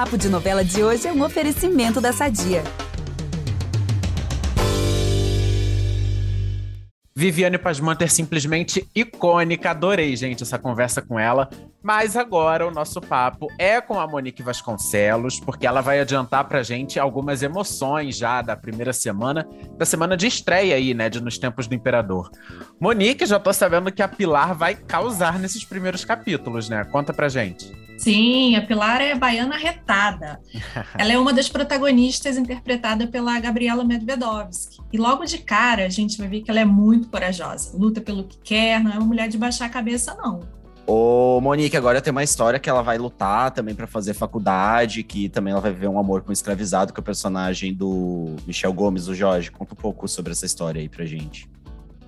Papo de Novela de hoje é um oferecimento da Sadia. Viviane Pasmanter simplesmente icônica. Adorei, gente, essa conversa com ela. Mas agora o nosso papo é com a Monique Vasconcelos, porque ela vai adiantar pra gente algumas emoções já da primeira semana, da semana de estreia aí, né, de Nos Tempos do Imperador. Monique, já tô sabendo que a Pilar vai causar nesses primeiros capítulos, né? Conta pra gente. Sim, a Pilar é baiana retada. Ela é uma das protagonistas interpretada pela Gabriela Medvedovsky. E logo de cara a gente vai ver que ela é muito corajosa, luta pelo que quer, não é uma mulher de baixar a cabeça, não. Ô, Monique, agora tem uma história que ela vai lutar também para fazer faculdade, que também ela vai viver um amor com um escravizado, que é o personagem do Michel Gomes, o Jorge. Conta um pouco sobre essa história aí pra gente.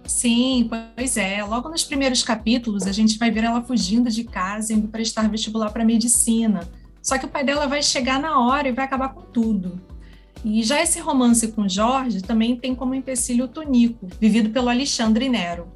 Sim, pois é. Logo nos primeiros capítulos, a gente vai ver ela fugindo de casa, indo prestar vestibular para medicina. Só que o pai dela vai chegar na hora e vai acabar com tudo. E já esse romance com Jorge também tem como empecilho o Tonico, vivido pelo Alexandre Nero.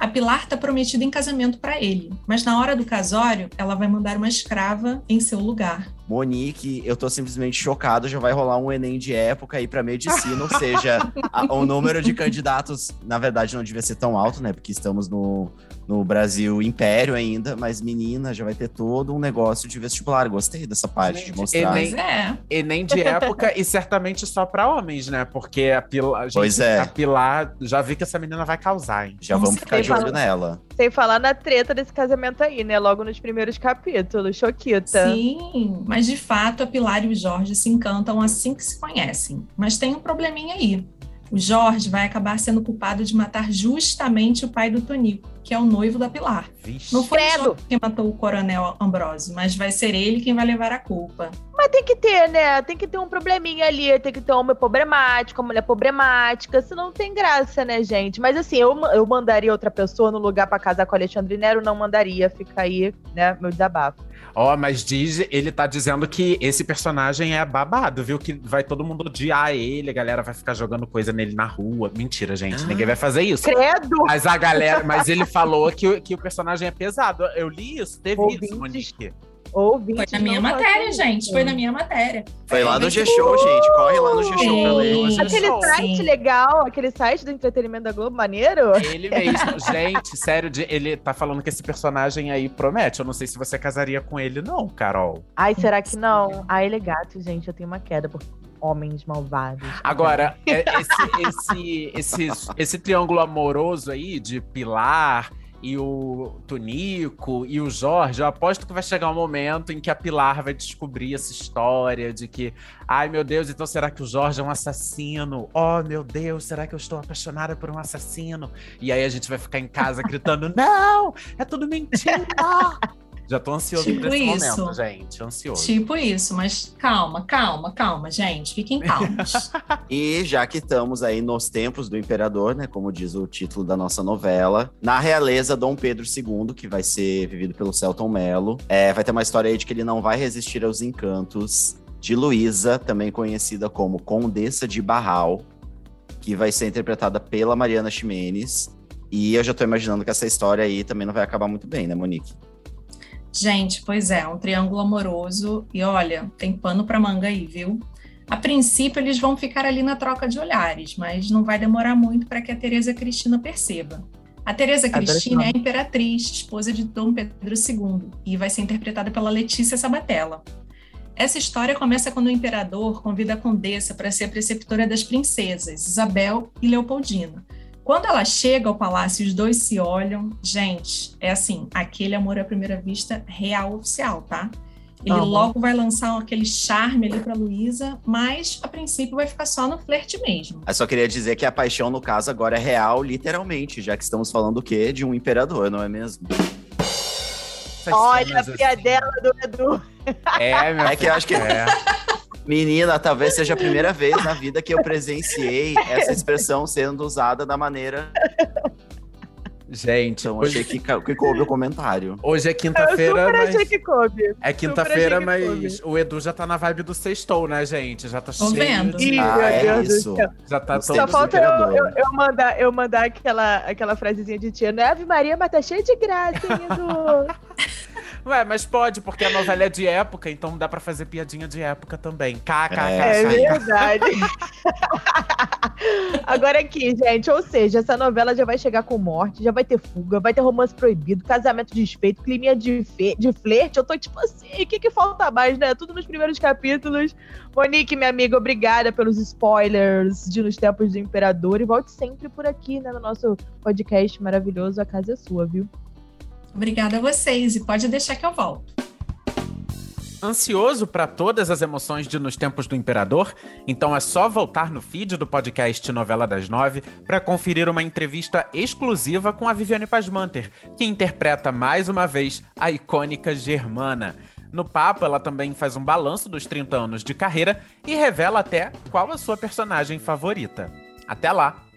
A Pilar está prometida em casamento para ele, mas na hora do casório, ela vai mandar uma escrava em seu lugar. Monique, eu tô simplesmente chocado, já vai rolar um Enem de época aí para medicina, ou seja, a, o número de candidatos, na verdade, não devia ser tão alto, né? Porque estamos no, no Brasil Império ainda, mas menina, já vai ter todo um negócio de vestibular. Gostei dessa parte Gente, de mostrar. Enem, é. Enem de época e certamente só para homens, né? Porque a Pilar, gente, pois é. a Pilar, já vi que essa menina vai causar, hein? Já vamos ficar de olho nela. Sem falar na treta desse casamento aí, né? Logo nos primeiros capítulos, Choquita. Sim, mas de fato a Pilar e o Jorge se encantam assim que se conhecem. Mas tem um probleminha aí. O Jorge vai acabar sendo culpado de matar justamente o pai do Tonico, que é o noivo da Pilar. Vixe. Não foi o quem matou o coronel Ambrosio, mas vai ser ele quem vai levar a culpa. Mas tem que ter, né? Tem que ter um probleminha ali, tem que ter um homem problemático, uma mulher problemática, senão não tem graça, né, gente? Mas assim, eu, eu mandaria outra pessoa no lugar para casar com o Alexandre Nero, não mandaria, fica aí, né, meu desabafo. Ó, oh, mas diz, ele tá dizendo que esse personagem é babado, viu? Que vai todo mundo odiar ele, a galera vai ficar jogando coisa nele na rua. Mentira, gente, ninguém vai fazer isso. Credo! Mas a galera, mas ele falou que, que o personagem é pesado. Eu li isso, teve Ouvintes. isso, Monique. Foi na minha matéria, gente. Foi na minha matéria. Foi lá no G-Show, gente. Corre lá no G-Show pra ler. Aquele site Sim. legal, aquele site do entretenimento da Globo, maneiro. Ele mesmo. gente, sério, ele tá falando que esse personagem aí promete. Eu não sei se você casaria com ele, não, Carol. Ai, será que não? Ai, ele é gato, gente. Eu tenho uma queda por homens malvados. Agora, é, esse, esse, esse, esse triângulo amoroso aí de Pilar e o Tonico e o Jorge, eu aposto que vai chegar um momento em que a Pilar vai descobrir essa história de que, ai meu Deus, então será que o Jorge é um assassino? Oh meu Deus, será que eu estou apaixonada por um assassino? E aí a gente vai ficar em casa gritando: não, é tudo mentira! Já tô ansioso tipo por esse isso. momento, gente. Ansioso. Tipo isso, mas calma, calma, calma, gente. Fiquem calmos. e já que estamos aí nos tempos do imperador, né? Como diz o título da nossa novela, na realeza Dom Pedro II, que vai ser vivido pelo Celton Mello, é, vai ter uma história aí de que ele não vai resistir aos encantos de Luísa, também conhecida como Condessa de Barral, que vai ser interpretada pela Mariana Ximenes. E eu já tô imaginando que essa história aí também não vai acabar muito bem, né, Monique? Gente, pois é, um triângulo amoroso. E olha, tem pano para manga aí, viu? A princípio, eles vão ficar ali na troca de olhares, mas não vai demorar muito para que a Teresa Cristina perceba. A Teresa Cristina é a imperatriz, esposa de Dom Pedro II, e vai ser interpretada pela Letícia Sabatella. Essa história começa quando o imperador convida a condessa para ser a preceptora das princesas, Isabel e Leopoldina, quando ela chega ao palácio e os dois se olham, gente, é assim, aquele amor à primeira vista real oficial, tá? Ele uhum. logo vai lançar aquele charme ali para Luísa, mas a princípio vai ficar só no flerte mesmo. Eu só queria dizer que a paixão, no caso, agora é real, literalmente, já que estamos falando o quê? De um imperador, não é mesmo? Olha a piadela assim. do Edu. É, meu É que eu acho que. É. Menina, talvez seja a primeira vez na vida que eu presenciei essa expressão sendo usada da maneira. Gente, então, hoje... achei que, que coube o comentário. Hoje é quinta-feira, mas... achei que coube. É quinta-feira, mas o Edu já tá na vibe do sextou, né, gente? Já tá Tô cheio vendo. de... Ah, é isso. Já tá Só falta eu, eu, eu, mandar, eu mandar aquela, aquela frasezinha de tia, né? Ave Maria, mas tá cheio de graça, hein, Edu? Ué, mas pode, porque a novela é de época, então dá pra fazer piadinha de época também. KKK. É verdade. Agora aqui, gente, ou seja, essa novela já vai chegar com morte, já vai ter fuga, vai ter romance proibido, casamento desfeito, climinha de, fe... de flerte. Eu tô tipo assim, o que que falta mais, né? Tudo nos primeiros capítulos. Monique, minha amiga, obrigada pelos spoilers de Nos Tempos do Imperador e volte sempre por aqui, né, no nosso podcast maravilhoso A Casa é Sua, viu? Obrigada a vocês e pode deixar que eu volto. Ansioso para todas as emoções de Nos Tempos do Imperador? Então é só voltar no feed do podcast Novela das Nove para conferir uma entrevista exclusiva com a Viviane Pasmanter, que interpreta mais uma vez a icônica Germana. No papo, ela também faz um balanço dos 30 anos de carreira e revela até qual a sua personagem favorita. Até lá!